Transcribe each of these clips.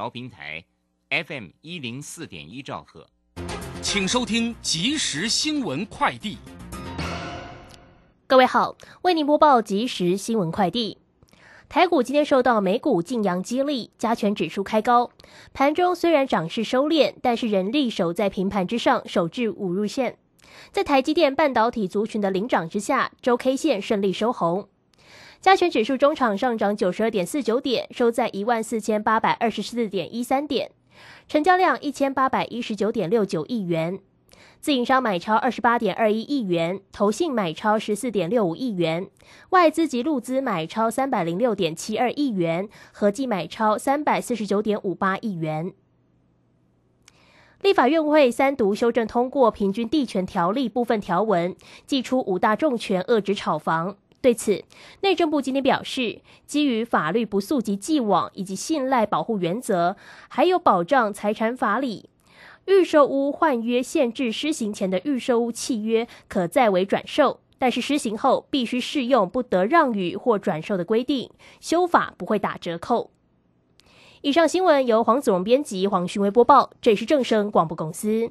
调频台，FM 一零四点一兆赫，请收听即时新闻快递。各位好，为您播报即时新闻快递。台股今天受到美股净阳激励，加权指数开高。盘中虽然涨势收敛，但是人力守在平盘之上，守至五日线。在台积电半导体族群的领涨之下，周 K 线顺利收红。加权指数中场上涨九十二点四九点，收在一万四千八百二十四点一三点，成交量一千八百一十九点六九亿元。自营商买超二十八点二一亿元，投信买超十四点六五亿元，外资及路资买超三百零六点七二亿元，合计买超三百四十九点五八亿元。立法院会三读修正通过《平均地权条例》部分条文，祭出五大重拳遏制炒房。对此，内政部今天表示，基于法律不溯及既往以及信赖保护原则，还有保障财产法理。预售屋换约限制施行前的预售屋契约可再为转售，但是施行后必须适用不得让与或转售的规定，修法不会打折扣。以上新闻由黄子荣编辑，黄勋威播报，这里是正声广播公司。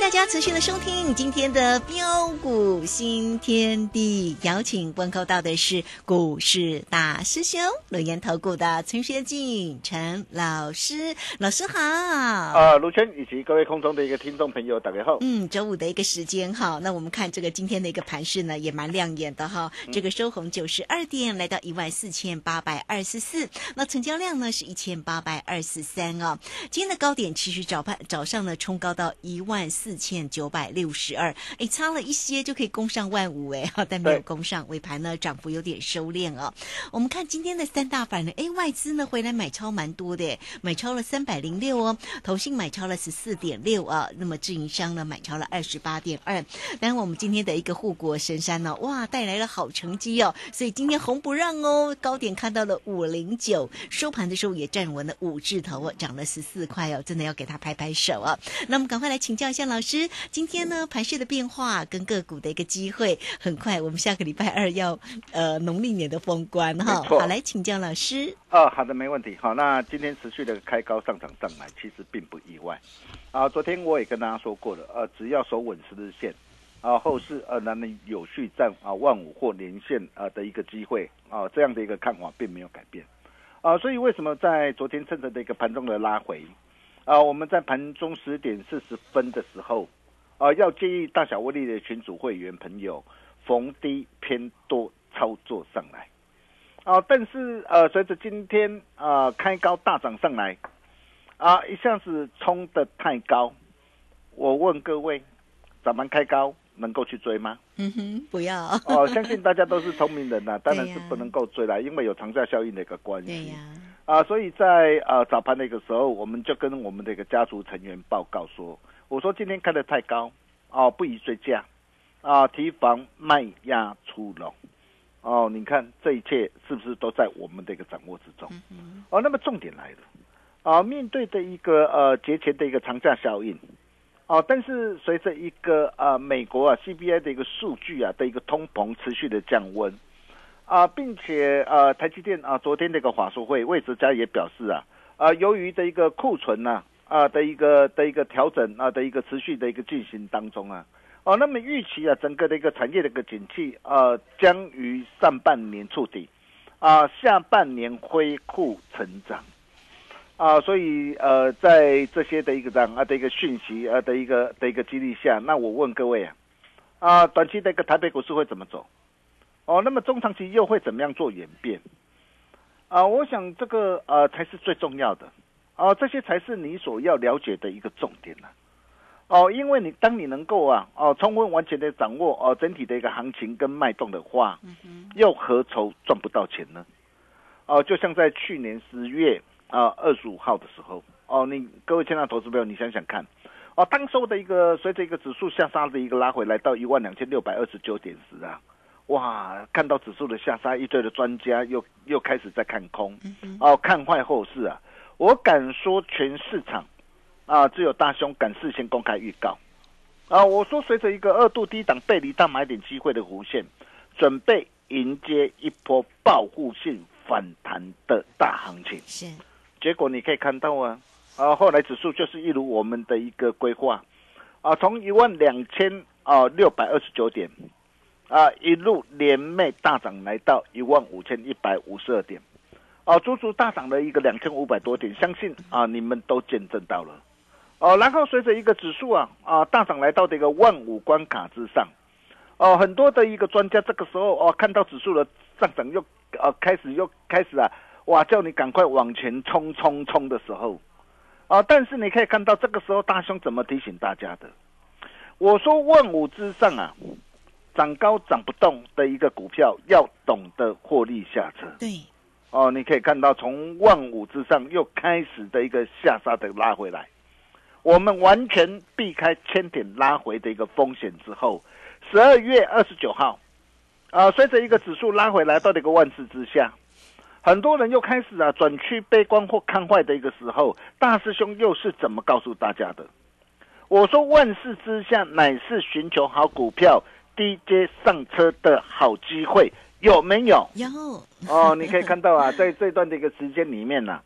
大家持续的收听今天的标股新天地，邀请问候到的是股市大师兄、轮研投顾的陈学进陈老师，老师好。啊，卢圈以及各位空中的一个听众朋友，大家好。嗯，周五的一个时间哈，那我们看这个今天的一个盘势呢，也蛮亮眼的哈。这个收红九十二点，来到一万四千八百二十四，那成交量呢是一千八百二十三啊。今天的高点其实早盘早上呢冲高到一万四。四千九百六十二，哎，差了一些就可以攻上万五，哎，但没有攻上，尾盘呢涨幅有点收敛哦。我们看今天的三大板呢，哎，外资呢回来买超蛮多的，买超了三百零六哦，投信买超了十四点六啊，那么自营商呢买超了二十八点二。然我们今天的一个护国神山呢，哇，带来了好成绩哦，所以今天红不让哦，高点看到了五零九，收盘的时候也站稳了五字头哦，涨了十四块哦，真的要给他拍拍手啊。那我们赶快来请教一下老师。师，今天呢盘势的变化跟个股的一个机会，很快我们下个礼拜二要呃农历年的封关哈，好来请教老师。哦，好的，没问题。好，那今天持续的开高上涨上来，其实并不意外。啊，昨天我也跟大家说过了，呃，只要守稳十日线，啊，后市呃能能有序站啊万五或连线啊的一个机会啊，这样的一个看法并没有改变。啊，所以为什么在昨天趁着这个盘中的拉回？啊，我们在盘中十点四十分的时候，啊，要建议大小威力的群主会员朋友逢低偏多操作上来，啊，但是呃，随着今天啊开高大涨上来，啊，一下子冲的太高，我问各位，咱们开高能够去追吗？嗯哼，不要。哦，相信大家都是聪明人 呐，当然是不能够追啦，因为有长假效应的一个关系。啊，所以在呃早盘那个时候，我们就跟我们的一个家族成员报告说，我说今天开的太高，哦，不宜追加，啊，提防卖压出笼，哦，你看这一切是不是都在我们的一个掌握之中？哦，那么重点来了，啊，面对的一个呃节前的一个长假效应，哦，但是随着一个呃美国啊 CBI 的一个数据啊的一个通膨持续的降温。啊，并且呃，台积电啊，昨天那个法说会，魏哲家也表示啊，啊，由于的一个库存呐，啊的一个的一个调整啊的一个持续的一个进行当中啊，哦，那么预期啊，整个的一个产业的一个景气啊，将于上半年触底，啊，下半年恢复成长，啊，所以呃，在这些的一个这样啊的一个讯息啊的一个的一个激励下，那我问各位啊，啊，短期的一个台北股市会怎么走？哦，那么中长期又会怎么样做演变？啊，我想这个呃才是最重要的，哦，这些才是你所要了解的一个重点呢。哦，因为你当你能够啊，哦，充分完全的掌握哦整体的一个行情跟脉动的话，又何愁赚不到钱呢？哦，就像在去年十月啊二十五号的时候，哦，你各位亲爱的投资朋友，你想想看，哦，当时的一个随着一个指数下杀的一个拉回来到一万两千六百二十九点时啊。哇，看到指数的下杀，一堆的专家又又开始在看空，哦，看坏后市啊！我敢说，全市场啊，只有大兄敢事先公开预告啊！我说，随着一个二度低档背离大买点机会的弧线，准备迎接一波报复性反弹的大行情。是，结果你可以看到啊，啊，后来指数就是一如我们的一个规划啊，从一万两千啊六百二十九点。啊，一路连袂大涨，来到一万五千一百五十二点，哦，足足大涨了一个两千五百多点，相信啊，你们都见证到了，哦，然后随着一个指数啊啊大涨来到这个万五关卡之上，哦，很多的一个专家这个时候哦看到指数的上涨又呃开始又开始啊，哇，叫你赶快往前冲冲冲的时候，啊，但是你可以看到这个时候大兄怎么提醒大家的，我说万五之上啊。涨高涨不动的一个股票，要懂得获利下车。对，哦，你可以看到从万五之上又开始的一个下杀的拉回来，我们完全避开千点拉回的一个风险之后，十二月二十九号，啊，随着一个指数拉回来到这个万四之下，很多人又开始啊转趋悲观或看坏的一个时候，大师兄又是怎么告诉大家的？我说万事之下乃是寻求好股票。低阶上车的好机会有没有？有哦，你可以看到啊，在这段的一个时间里面呢，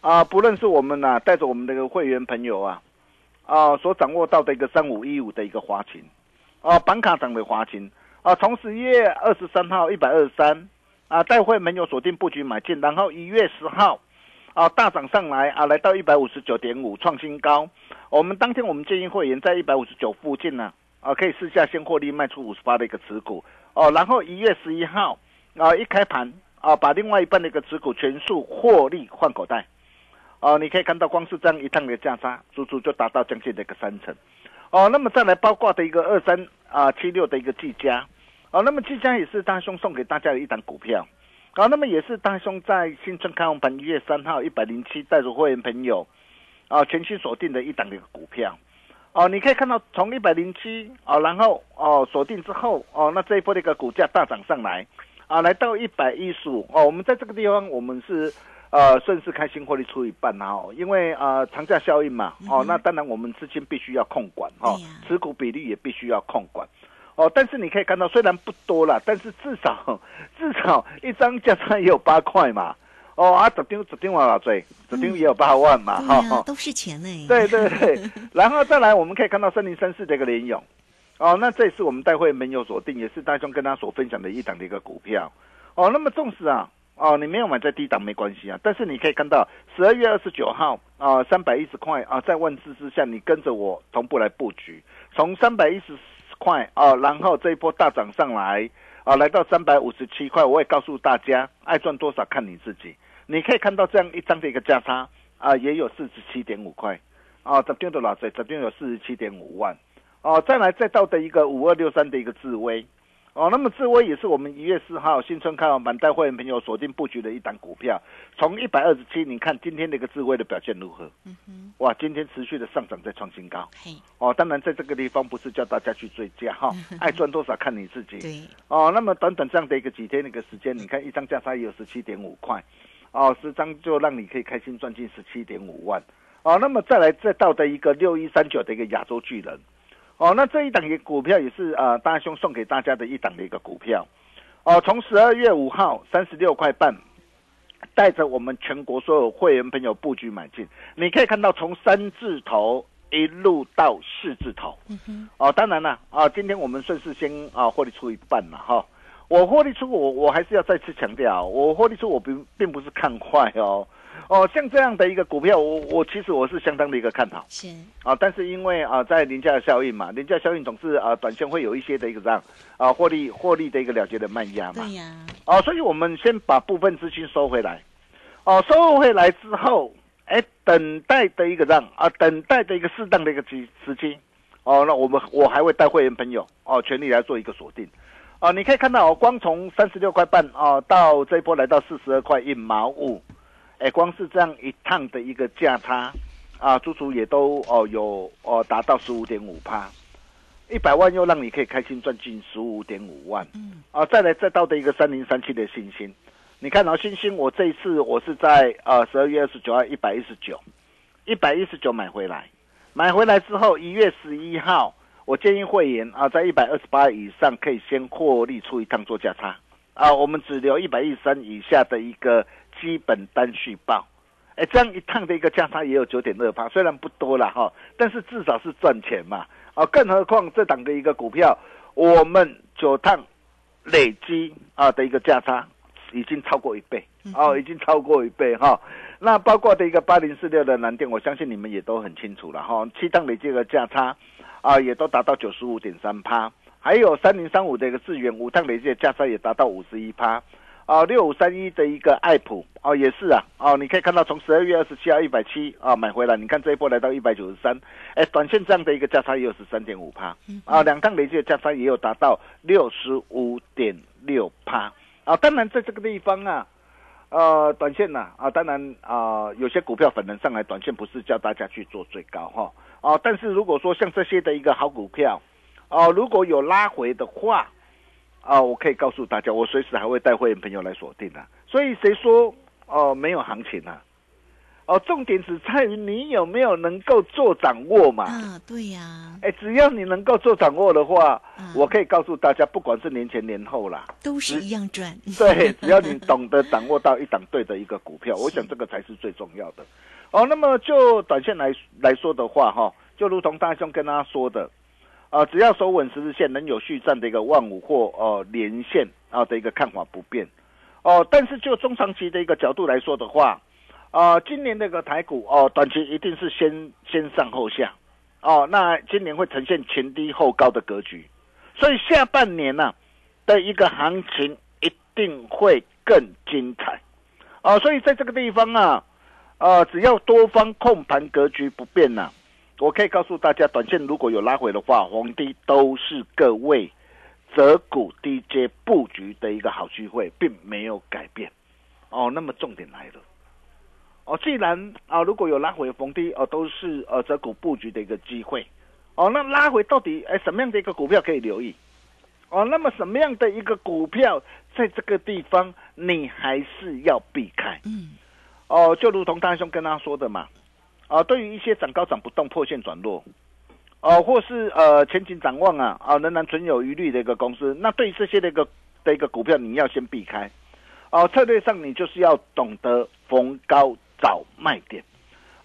啊，不论是我们呐，带着我们的一个会员朋友啊，啊，所掌握到的一个三五一五的一个华勤，啊，板卡涨的华勤，啊，从十一月二十三号一百二十三，啊，带会朋友锁定布局买进，然后一月十号，啊，大涨上来啊，来到一百五十九点五创新高，我们当天我们建议会员在一百五十九附近呢。啊，可以试下先获利卖出五十八的一个持股哦，然后一月十一号啊一开盘啊，把另外一半的一个持股全数获利换口袋哦，你可以看到光是这样一趟的价差，足足就达到将近的一个三成哦。那么再来包括的一个二三啊七六的一个技嘉哦，那么技嘉也是大兄送给大家的一档股票啊，那么也是大兄在新春开红盘一月三号一百零七带着会员朋友啊全新锁定的一档的股票。哦，你可以看到从一百零七哦，然后哦锁定之后哦，那这一波的一个股价大涨上来，啊，来到一百一十五哦，我们在这个地方我们是呃顺势开新获利出一半哦，因为呃长假效应嘛哦，那当然我们资金必须要控管哦，持股比例也必须要控管哦，但是你可以看到虽然不多了，但是至少至少一张价差也有八块嘛。哦啊，十张十张万老追，十张也有八万嘛，哈，都是钱呢。对 对对，然后再来，我们可以看到三零三四的一个联勇，哦，那这也是我们待会没有锁定，也是大兄跟他所分享的一档的一个股票，哦，那么纵使啊，哦，你没有买在低档没关系啊，但是你可以看到十二月二十九号啊，三百一十块啊，在万字之下，你跟着我同步来布局，从三百一十块啊，然后这一波大涨上来。啊，来到三百五十七块，我也告诉大家，爱赚多少看你自己。你可以看到这样一张的一个价差啊，也有四十七点五块。啊，这边的老师，这边有四十七点五万。哦。再来再到的一个五二六三的一个智威。哦，那么智威也是我们一月四号新春开完盘带会员朋友锁定布局的一档股票，从一百二十七，你看今天的一个智威的表现如何？嗯哼，哇，今天持续的上涨在创新高。嘿，哦，当然在这个地方不是叫大家去追加哈，爱赚多少看你自己。对，哦，那么短短这样的一个几天的一个时间，你看一张价差也有十七点五块，哦，十张就让你可以开心赚进十七点五万。哦，那么再来再到的一个六一三九的一个亚洲巨人，哦，那这一档的股票也是呃大兄送给大家的一档的一个股票，哦，从十二月五号三十六块半，带着我们全国所有会员朋友布局买进，你可以看到从三字头一路到四字头，嗯，哦，当然了，啊，今天我们顺势先啊获利出一半了哈。我获利出，我我还是要再次强调，我获利出我并并不是看坏哦，哦，像这样的一个股票，我我其实我是相当的一个看好。是，啊，但是因为啊在廉价的效应嘛，廉价效应总是啊短线会有一些的一个这样啊获利获利的一个了结的卖压嘛。对，呀，哦，所以我们先把部分资金收回来，哦，收回来之后，哎，等待的一个让啊，等待的一个适当的一个时时机，哦，那我们我还会带会员朋友哦，全力来做一个锁定，哦，你可以看到哦，光从三十六块半哦，到这一波来到四十二块一毛五，哎，光是这样一趟的一个价差啊，足足也都哦有哦达到十五点五趴，一百万又让你可以开心赚进十五点五万。嗯，啊，再来再到的一个三零三七的信心，你看到、星星，我这一次我是在呃十二月二十九号一百一十九，一百一十九买回来，买回来之后一月十一号，我建议会员啊在一百二十八以上可以先获利出一趟做价差，啊，我们只留一百一十三以下的一个基本单续报。哎，这样一趟的一个价差也有九点二八，虽然不多了哈，但是至少是赚钱嘛。啊，更何况这档的一个股票，我们九趟累积啊的一个价差已经超过一倍哦，已经超过一倍哈。那包括的一个八零四六的蓝电，我相信你们也都很清楚了哈。七趟累积的价差啊，也都达到九十五点三趴，还有三零三五的一个智源，五趟累计的价差也达到五十一趴。啊，六五三一的一个爱普哦，也是啊，哦，你可以看到从十二月二十七号一百七啊买回来，你看这一波来到一百九十三，哎，短线这样的一个价差也有十三点五趴，啊，两趟累计的价差也有达到六十五点六趴，啊，当然在这个地方啊，呃，短线呐啊当然啊、有些股票粉能上来，短线不是叫大家去做最高哈，哦、但是如果说像这些的一个好股票，哦、如果有拉回的话。啊，我可以告诉大家，我随时还会带会员朋友来锁定啊。所以谁说哦、没有行情啊？哦，重点只在于你有没有能够做掌握嘛。啊，对呀，哎，只要你能够做掌握的话，嗯我可以告诉大家，不管是年前年后啦，都是一样赚，对，只要你懂得掌握到一档对的一个股票，我想这个才是最重要的。哦，那么就短线来来说的话，哈，就如同大兄跟大家说的，啊，只要守稳十日线，能有续站的一个万五或呃连线啊的一个看法不变。哦，但是就中长期的一个角度来说的话，啊，今年那个台股哦，短期一定是先先上后下，哦，那今年会呈现前低后高的格局，所以下半年呢、的一个行情一定会更精彩，哦，所以在这个地方啊，呃，只要多方控盘格局不变呐、我可以告诉大家，短线如果有拉回的话，黄低都是各位择股低阶布局的一个好机会，并没有改变。哦，那么重点来了。哦，既然啊，如果有拉回逢低哦，都是呃择股布局的一个机会。哦，那拉回到底哎什么样的一个股票可以留意？哦，那么什么样的一个股票在这个地方你还是要避开？嗯，哦，就如同大兄跟他说的嘛，啊，对于一些涨高涨不动、破线转弱，哦、或是呃前景展望啊啊仍然存有疑虑的一个公司，那对于这些的一个的一个股票，你要先避开。哦、策略上你就是要懂得逢高找卖点。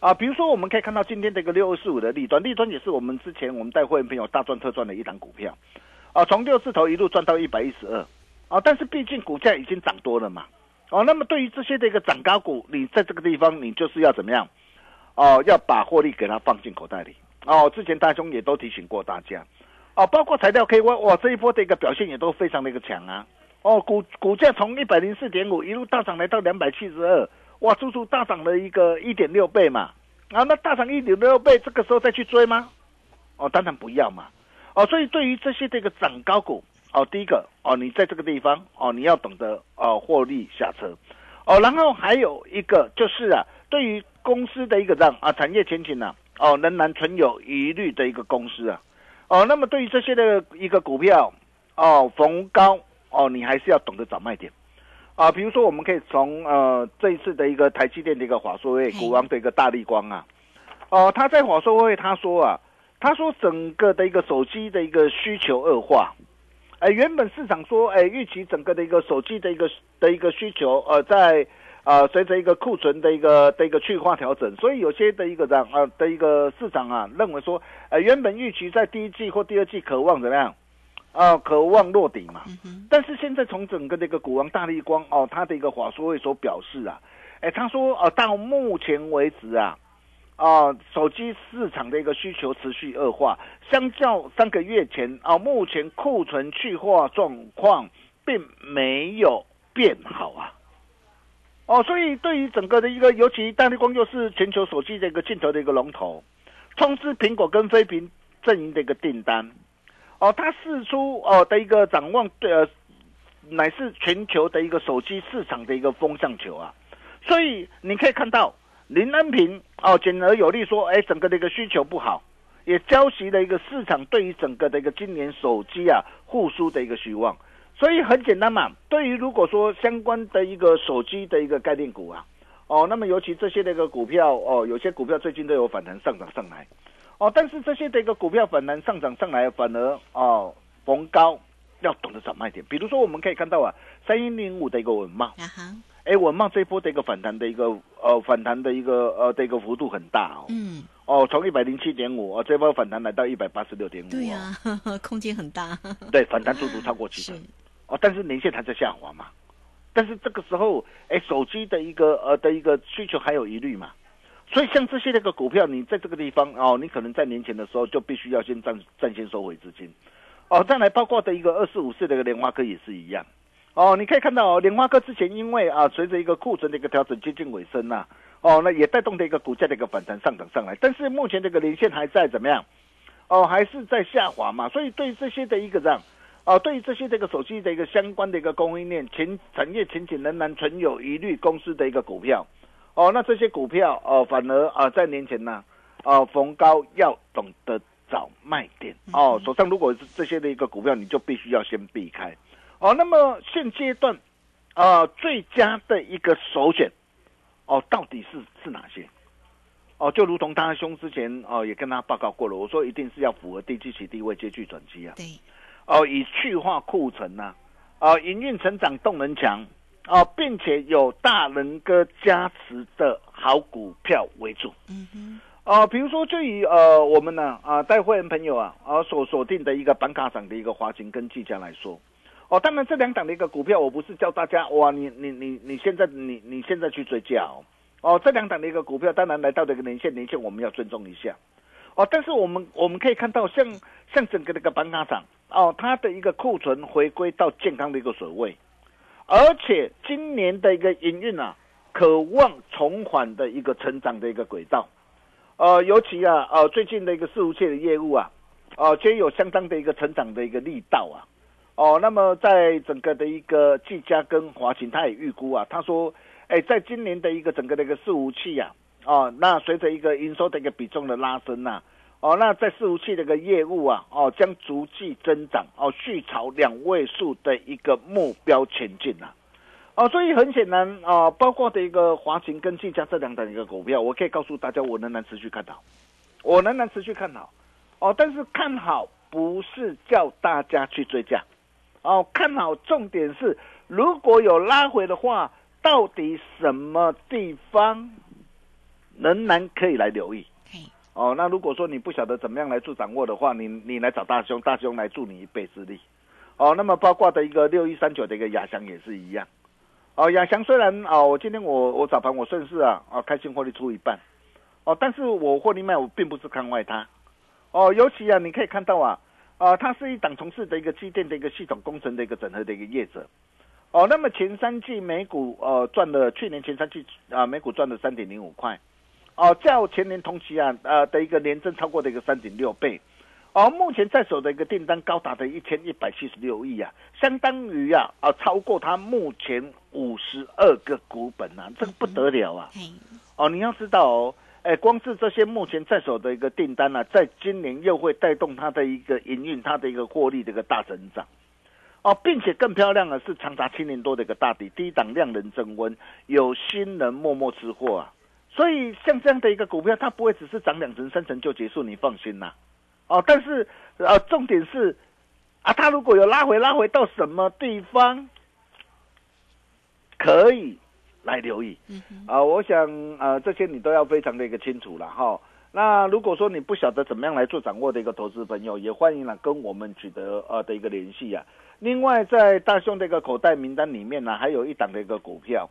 啊，比如说我们可以看到今天的一个六二四五的利端，利端也是我们之前我们带会员朋友大赚特赚的一档股票，啊，从六字头一路赚到一百一十二，啊，但是毕竟股价已经涨多了嘛，哦，那么对于这些的一个涨高股，你在这个地方你就是要怎么样？哦，要把获利给它放进口袋里。哦，之前大兄也都提醒过大家，哦，包括材料 KY，哇，这一波的一个表现也都非常的一个强啊。哦，股股价从一百零四点五一路大涨来到两百七十二，哇，足足大涨了一个一点六倍嘛。啊，那大涨一点六倍，这个时候再去追吗？哦，当然不要嘛。哦，所以对于这些这个涨高股，哦，第一个哦，你在这个地方哦，你要懂得哦获利下车，哦，然后还有一个就是啊，对于公司的一个让啊产业前景呢、哦仍然存有疑虑的一个公司啊，哦，那么对于这些的一个股票哦逢高哦，你还是要懂得找卖点。啊，比如说，我们可以从呃这一次的一个台积电的一个华硕会股王的一个大力光啊，哦、他在华硕会他说啊，他说整个的一个手机的一个需求恶化，哎，原本市场说，哎，预期整个的一个手机的一个的一个需求，呃，在呃随着一个库存的一个的一个去化调整，所以有些的一个这样啊的一个市场啊认为说，呃，原本预期在第一季或第二季渴望怎么样？啊、渴望落底嘛。但是现在从整个这个股王大力光哦，他的一个华硕会所表示啊，哎，他说呃，到目前为止啊，啊、手机市场的一个需求持续恶化，相较三个月前啊、目前库存去化状况并没有变好啊。哦，所以对于整个的一个，尤其大力光又是全球手机的一个镜头的一个龙头，通知苹果跟非屏阵营的一个订单，哦，它释出哦的一个展望，对呃，乃是全球的一个手机市场的一个风向球啊。所以你可以看到林恩平哦，简而有力说，哎，整个的一个需求不好，也交集了一个市场对于整个的一个今年手机啊复苏的一个希望。所以很简单嘛，对于如果说相关的一个手机的一个概念股啊，哦，那么尤其这些的一个股票哦，有些股票最近都有反弹上涨上来，哦，但是这些的一个股票反弹上涨上来，反而哦逢高要懂得找卖点。比如说我们可以看到啊，三一零五的一个文茂，啊哈，哎，文茂这一波的一个反弹的一个呃反弹的一个呃的一个幅度很大哦，嗯，哦，从一百零七点五哦，这波反弹来到一百八十六点五，对呀、空间很大，对，反弹速度超过七是。成。哦，但是年限还在下滑嘛，但是这个时候，哎，手机的一个呃的一个需求还有疑虑嘛，所以像这些那个股票，你在这个地方哦，你可能在年前的时候就必须要先暂暂先收回资金，哦，再来包括的一个二四五四的一个莲花科也是一样，哦，你可以看到哦，莲花科之前因为啊随着一个库存的一个调整接近尾声呐、哦，那也带动的一个股价的一个反弹上涨上来，但是目前这个连线还在怎么样？哦，还是在下滑嘛，所以对这些的一个这样。哦，对于这些这个手机的一个相关的一个供应链前产业前景仍然存有疑虑公司的一个股票，哦，那这些股票哦，反而啊在年前呢，哦逢高要懂得找卖点。哦，手上如果是这些的一个股票，你就必须要先避开，哦，那么现阶段啊最佳的一个首选，哦到底是是哪些？哦，就如同大兄之前哦也跟他报告过了，我说一定是要符合低基期低位接续转机啊。对，哦，以去化库存呐、啊，哦，营运成长动能强，哦，并且有大人哥加持的好股票为主。嗯哼，哦，比如说就以呃我们呢啊带会员朋友啊啊所锁定的一个板卡厂的一个华勤跟技嘉来说，哦，当然这两档的一个股票，我不是叫大家哇，你你你你现在你你现在去追价哦，哦，这两档的一个股票，当然来到这个年限，年限我们要尊重一下。哦，但是我们我们可以看到像，像整个那个板卡厂哦，它的一个库存回归到健康的一个水位，而且今年的一个营运啊，渴望重返的一个成长的一个轨道。呃，尤其啊，呃，最近的一个伺服器的业务啊，呃，皆有相当的一个成长的一个力道啊。哦，那么在整个的一个技嘉跟华勤，他也预估啊，他说，哎，在今年的一个整个的一个伺服器啊，哦，那随着一个营收的一个比重的拉升呐、哦，那在伺服器的一个业务啊，哦，将逐季增长，哦，续朝两位数的一个目标前进呐、哦，所以很显然啊、包括的一个华勤跟技嘉这两档一个股票，我可以告诉大家，我仍然持续看好，我仍然持续看好，哦，但是看好不是叫大家去追价，哦，看好重点是如果有拉回的话，到底什么地方仍然可以来留意。嘿，哦，那如果说你不晓得怎么样来做掌握的话，你你来找大兄，大兄来助你一臂之力。哦，那么包括的一个六一三九的一个亚翔也是一样。哦，亚翔虽然啊、哦，我今天我我早盘我顺势啊啊开心获利出一半，哦，但是我获利卖我并不是看坏它。哦，尤其啊，你可以看到啊啊，它是一档从事的一个机电的一个系统工程的一个整合的一个业者。哦，那么前三季每股呃赚了，去年前三季啊每股赚了三点零五块。哦，较前年同期啊，呃的一个年增超过的一个三点六倍，哦，目前在手的一个订单高达的一千一百七十六亿啊，相当于啊啊超过它目前五十二个股本啊，这个不得了啊！嘿，哦，你要知道哦，哎，光是这些目前在手的一个订单呢、在今年又会带动它的一个营运，它的一个获利的一个大增长。哦，并且更漂亮的是长达七年多的一个大底，低档量能增温，有新人默默吃货啊。所以像这样的一个股票，它不会只是涨两成、三成就结束，你放心啦。哦，但是呃，重点是啊，它如果有拉回，拉回到什么地方，可以来留意。嗯啊、我想呃，这些你都要非常的一个清楚了哈。那如果说你不晓得怎么样来做掌握的一个投资朋友，也欢迎呢跟我们取得呃的一个联系啊。另外，在大兄的一个口袋名单里面呢，还有一档的一个股票，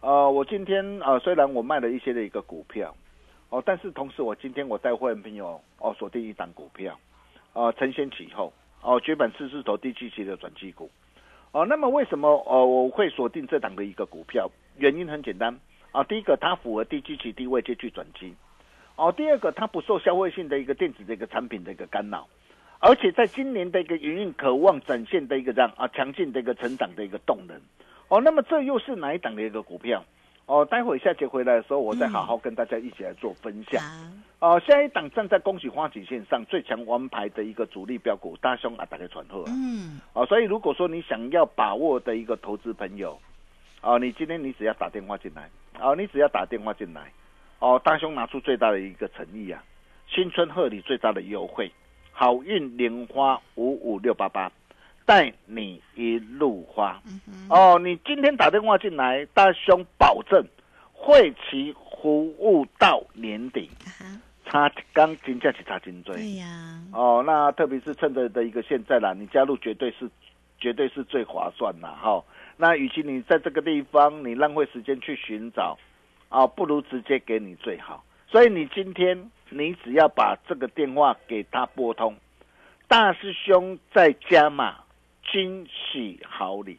呃，我今天呃虽然我卖了一些的一个股票，哦，但是同时我今天我带会员朋友哦锁定一档股票，呃，承先启后，哦，绝版四字头低基期的转机股，哦，那么为什么呃我会锁定这档的一个股票？原因很简单啊，第一个它符合低基期低位接去转机，哦，第二个它不受消费性的一个电子的一个产品的一个干扰。而且在今年的一个营运渴望展现的一个这样啊强劲的一个成长的一个动能，哦，那么这又是哪一档的一个股票？哦，待会下节回来的时候，我再好好跟大家一起来做分享。好，哦，下一档站在恭喜花旗线上最强王牌的一个主力标股，大兄啊，打开传后啊。嗯，哦，所以如果说你想要把握的一个投资朋友，哦，你今天你只要打电话进来，哦，你只要打电话进来，哦，大兄拿出最大的一个诚意啊，新春贺礼最大的优惠，好运莲花五五六八八，带你一路花。哦，你今天打电话进来，大兄保证会期服务到年底，差刚金价是差金追。对呀，哦，那特别是趁着的一个现在啦，你加入绝对是绝对是最划算啦，哈、那与其你在这个地方你浪费时间去寻找，啊，不如直接给你最好。所以你今天你只要把这个电话给他拨通，大师兄在加码惊喜好礼，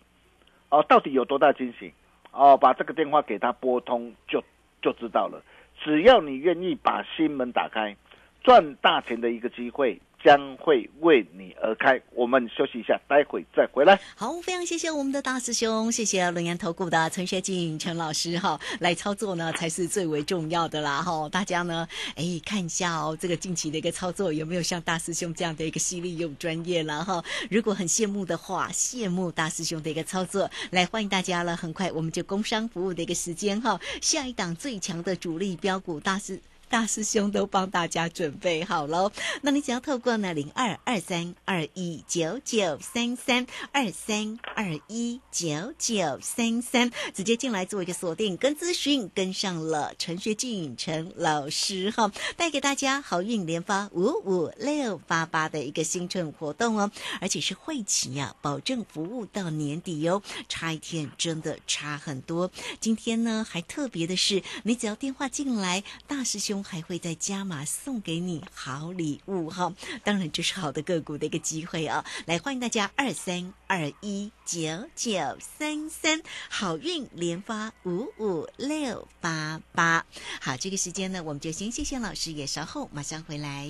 哦，到底有多大惊喜？哦，把这个电话给他拨通就就知道了。只要你愿意把心门打开，赚大钱的一个机会将会为你而开。我们休息一下，待会再回来。好，非常谢谢我们的大师兄，谢谢龙岩投顾的陈学进陈老师哈，来操作呢才是最为重要的啦哈。大家呢，哎，看一下哦，这个近期的一个操作有没有像大师兄这样的一个犀利又专业了哈？如果很羡慕的话，羡慕大师兄的一个操作，来欢迎大家了。很快我们就工商服务的一个时间哈，下一档最强的主力标股大师。大师兄都帮大家准备好喽，那你只要透过呢零二二三二一九九三三二三二一九九三三，直接进来做一个锁定跟咨询，跟上了陈学进陈老师哈，带给大家好运连发五五六八八的一个新春活动哦，而且是会期呀、保证服务到年底哦，差一天真的差很多。今天呢还特别的是，你只要电话进来，大师兄还会再加码送给你好礼物哈。当然，这是好的个股的一个机会啊！来，欢迎大家二三二一九九三三，好运连发五五六八八。好，这个时间呢，我们就先谢谢老师，也稍后马上回来。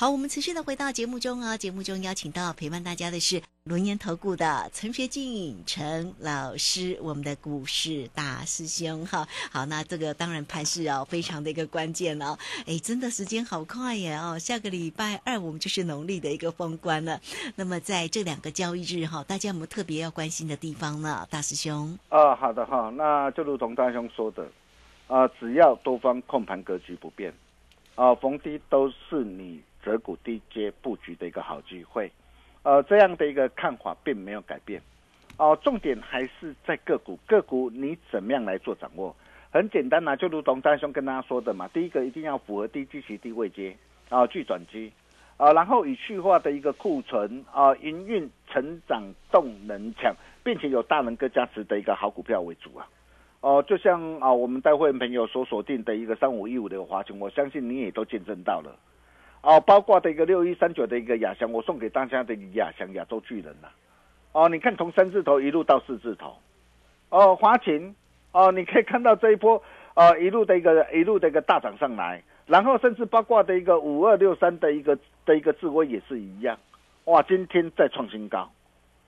好，我们持续的回到节目中啊，节目中邀请到陪伴大家的是轮研投顾的陈学进陈老师，我们的股市大师兄哈。好，那这个当然盘势哦，非常的一个关键哦。哎，真的时间好快耶哦，下个礼拜二我们就是农历的一个封关了。那么在这两个交易日哈，大家有没有特别要关心的地方呢？大师兄？啊，好的哈，那就如同大兄说的，啊，只要多方控盘格局不变，啊，逢低都是你。择股低阶布局的一个好机会，呃，这样的一个看法并没有改变，哦，重点还是在个股，个股你怎么样来做掌握？很简单呐，就如同张兄跟大家说的嘛，第一个一定要符合低基期低位阶，啊，巨转机，啊，然后以去化的一个库存，啊，营运成长动能强，并且有大能哥加持的一个好股票为主啊，哦，就像啊，我们带会朋友所锁定的一个三五一五的一个华勤，我相信你也都见证到了。哦，包括的一个六一三九的一个亚翔，我送给大家的亚翔亚洲巨人呐。哦，你看从三字头一路到四字头，哦，华勤，哦，你可以看到这一波，呃，一路的一个一路的一个大涨上来，然后甚至包括的一个五二六三的一个的一个智威也是一样，哇，今天再创新高，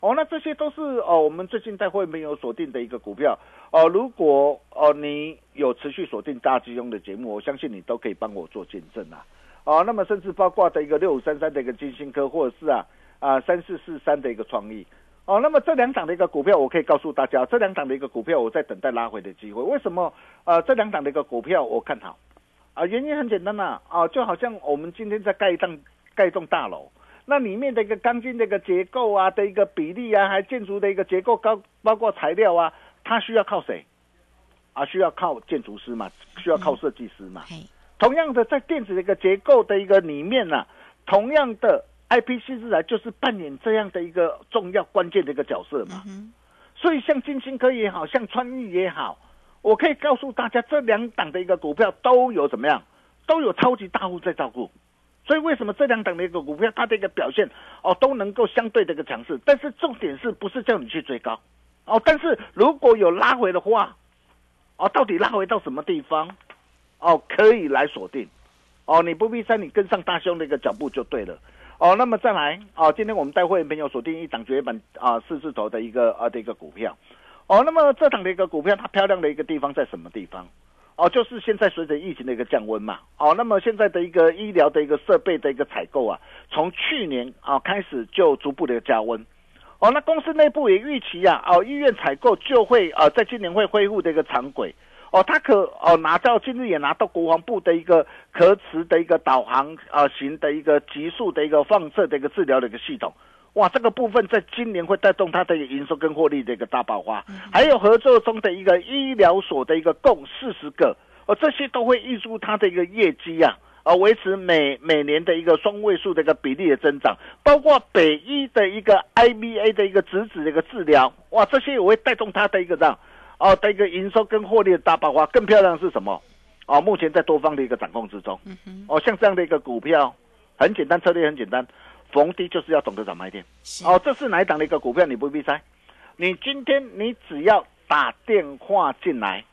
哦，那这些都是哦，我们最近在会没有锁定的一个股票，哦，如果哦你有持续锁定大金庸的节目，我相信你都可以帮我做见证啊。哦，那么甚至包括的一个六五三三的一个金星科，或者是啊啊三四四三的一个创意，哦，那么这两档的一个股票，我可以告诉大家，这两档的一个股票，我在等待拉回的机会。为什么？呃，这两档的一个股票我看好，啊，原因很简单呐，啊，就好像我们今天在盖一栋盖一栋大楼，那里面的一个钢筋的一个结构啊的一个比例啊，还建筑的一个结构高，包括材料啊，它需要靠谁？啊，需要靠建筑师嘛，需要靠设计师嘛。同样的，在电子的一个结构的一个里面呢，同样的 IPC 自然就是扮演这样的一个重要关键的一个角色嘛。所以像金星科也好像川裕也好，我可以告诉大家，这两档的一个股票都有怎么样，都有超级大户在照顾。所以为什么这两档的一个股票它的一个表现哦都能够相对的一个强势？但是重点是不是叫你去追高哦？但是如果有拉回的话，哦，到底拉回到什么地方？哦，可以来锁定，哦，你不必在你跟上大兄的一个脚步就对了，哦，那么再来，哦，今天我们带会员朋友锁定一档绝版啊四字头的一个啊的一个股票，哦，那么这档的一个股票它漂亮的一个地方在什么地方？哦，就是现在随着疫情的一个降温嘛，哦，那么现在的一个医疗的一个设备的一个采购啊，从去年啊开始就逐步的加温，哦，那公司内部也预期啊，哦，医院采购就会啊在今年会恢复的一个常轨。哦，他可哦拿到今日也拿到国防部的一个可持的一个导航啊型的一个急速的一个放射的一个治疗的一个系统，哇，这个部分在今年会带动它的营收跟获利的一个大爆发，还有合作中的一个医疗所的一个共四十个，哦，这些都会预祝它的一个业绩啊，啊，维持每每年的一个双位数的一个比例的增长，包括北医的一个 IBA 的一个直指的一个治疗，哇，这些也会带动它的一个这样。哦，的一个营收跟获利的大爆发，更漂亮是什么？哦，目前在多方的一个掌控之中。哦，像这样的一个股票，很简单，策略很简单，逢低就是要懂得找买点。哦，这是哪一档的一个股票？你不必猜，你今天你只要打电话进来，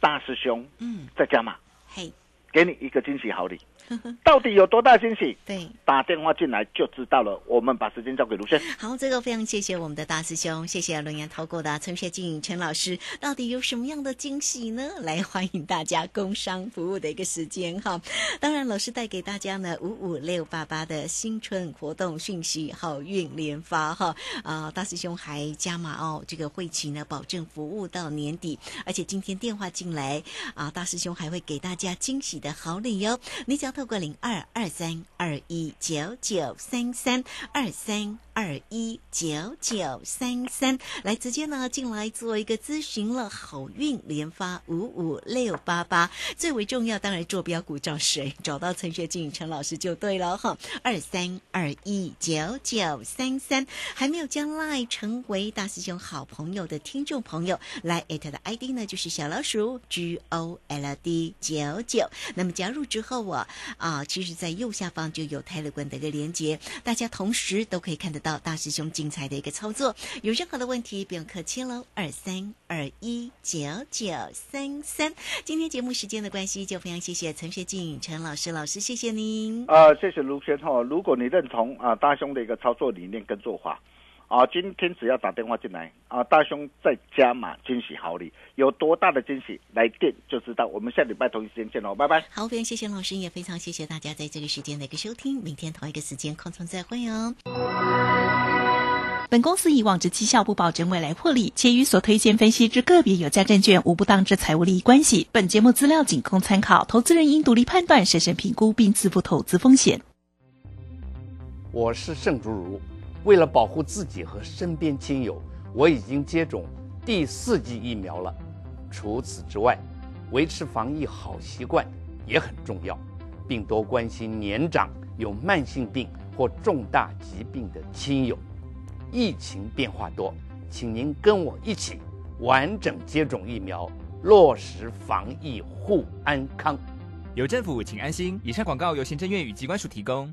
大师兄，嗯，在加码，嘿，给你一个惊喜好礼。到底有多大惊喜？对，打电话进来就知道了。我们把时间交给卢轩。好，这个非常谢谢我们的大师兄，谢谢龙岩投顾的陈学静陈老师。到底有什么样的惊喜呢？来欢迎大家工商服务的一个时间哈。当然，老师带给大家呢五五六八八的新春活动讯息，好运连发哈。啊，大师兄还加码哦，这个会期呢保证服务到年底，而且今天电话进来啊，大师兄还会给大家惊喜的好礼哟。你只要。透过零二二三二一九九三三二三。二一九九三三，来直接呢进来做一个咨询了。好运连发五五六八八，最为重要，当然坐标股找谁？找到陈学静陈老师就对了哈。二三二一九九三三，还没有将来成为大师兄好朋友的听众朋友，来艾特的 ID 呢就是小老鼠 G O L D 九九。那么加入之后啊啊，其实在右下方就有泰勒管的一个连接，大家同时都可以看得。到大师兄精彩的一个操作。有任何的问题，不用客气喽，二三二一九九三三。今天节目时间的关系，就非常谢谢陈学静陈老师，老师谢谢您。啊，谢谢卢轩哈。如果你认同啊大兄的一个操作理念跟做法，啊，今天只要打电话进来啊，大兄再加码惊喜好礼，有多大的惊喜，来电就知道。我们下礼拜同一时间见喽，拜拜。好，非常谢谢老师，也非常谢谢大家在这个时间的一个收听。明天同一个时间空中再会哦。本公司以往之绩效不保证未来获利，且与所推荐分析之个别有价证券无不当之财务利益关系。本节目资料仅供参考，投资人应独立判断、审慎评估并自负投资风险。我是盛竹如，为了保护自己和身边亲友，我已经接种第四剂疫苗了。除此之外，维持防疫好习惯也很重要，并多关心年长、有慢性病或重大疾病的亲友。疫情变化多，请您跟我一起完整接种疫苗，落实防疫护安康。有政府，请安心。以上广告由行政院与机关署提供。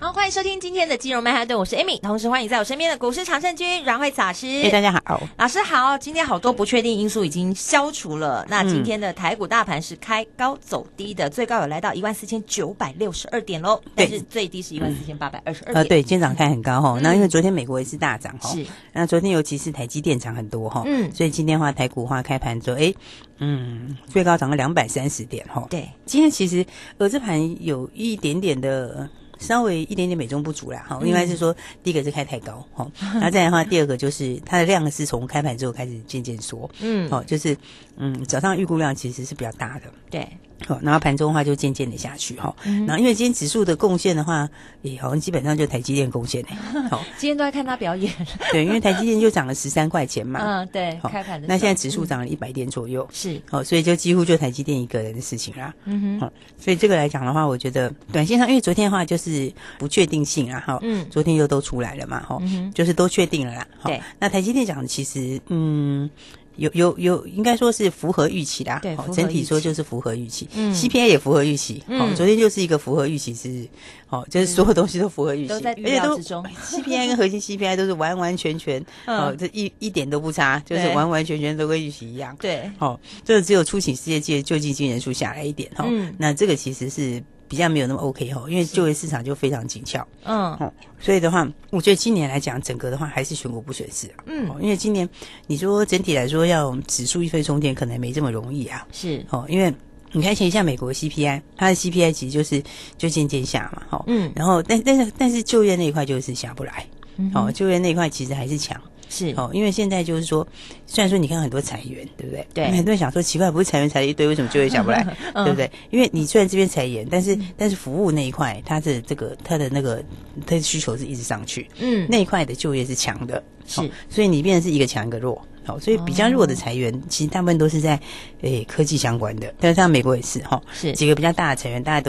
好，欢迎收听今天的金融曼哈顿，我是 Amy，同时欢迎在我身边的股市常胜军阮慧慈老师。哎，大家好，老师好。今天好多不确定因素已经消除了，那今天的台股大盘是开高走低的，最高有来到一万四千九百六十二点喽，但是最低是一万四千八百二十二点。呃，对，今天早上开很高哈，那因为昨天美国也是大涨哈，是，那昨天尤其是台积电涨很多哈，嗯，所以今天的话台股话开盘之后，哎，嗯，最高涨了两百三十点哈，对，今天其实呃这盘有一点点的。稍微一点点美中不足啦，哈，应该是说第一个是开太高，哈，那再来的话，第二个就是它的量是从开盘之后开始渐渐缩，嗯，好，就是嗯早上预估量其实是比较大的，对，好，然后盘中的话就渐渐的下去，哈，然后因为今天指数的贡献的话，也好像基本上就台积电贡献的，好，今天都在看他表演，对，因为台积电就涨了十三块钱嘛，嗯，对，开盘的，那现在指数涨了一百点左右，是，哦，所以就几乎就台积电一个人的事情啦，嗯哼，所以这个来讲的话，我觉得短线上，因为昨天的话就是不确定性啊，哈，嗯，昨天又都出来了嘛，哈，就是都确定了啦，对，那台积电讲的其实，嗯。有有有，应该说是符合预期啦。对，整体说就是符合预期。嗯，CPI 也符合预期。嗯哦，昨天就是一个符合预期之日，哦，就是所有东西都符合预期，都在预料之中。CPI 跟核心 CPI 都是完完全全，哦，这一一点都不差，就是完完全全都跟预期一样。对，哦，这个只有出勤世界界救济金人数下来一点哈。嗯，那这个其实是。比较没有那么 OK 哦，因为就业市场就非常紧俏，嗯，哦，所以的话，我觉得今年来讲，整个的话还是选股不选市啊，嗯，因为今年你说整体来说要指数一飞冲天，可能没这么容易啊，是，哦，因为你看前像美国 CPI，它的 CPI 其实就是就渐渐下嘛，哈，嗯，然后但但是但是就业那一块就是下不来，嗯哦，就业那一块其实还是强。是哦，因为现在就是说，虽然说你看很多裁员，对不对？对，很多人想说奇怪，不是裁员裁了一堆，为什么就业下不来？嗯、对不对？因为你虽然这边裁员，但是、嗯、但是服务那一块，它的这个它的那个它的需求是一直上去，嗯，那一块的就业是强的，是，哦、所以你变成是一个强一个弱，好、哦，所以比较弱的裁员，其实大部分都是在诶科技相关的，但是像美国也是哈，是几个比较大的裁员，大家都。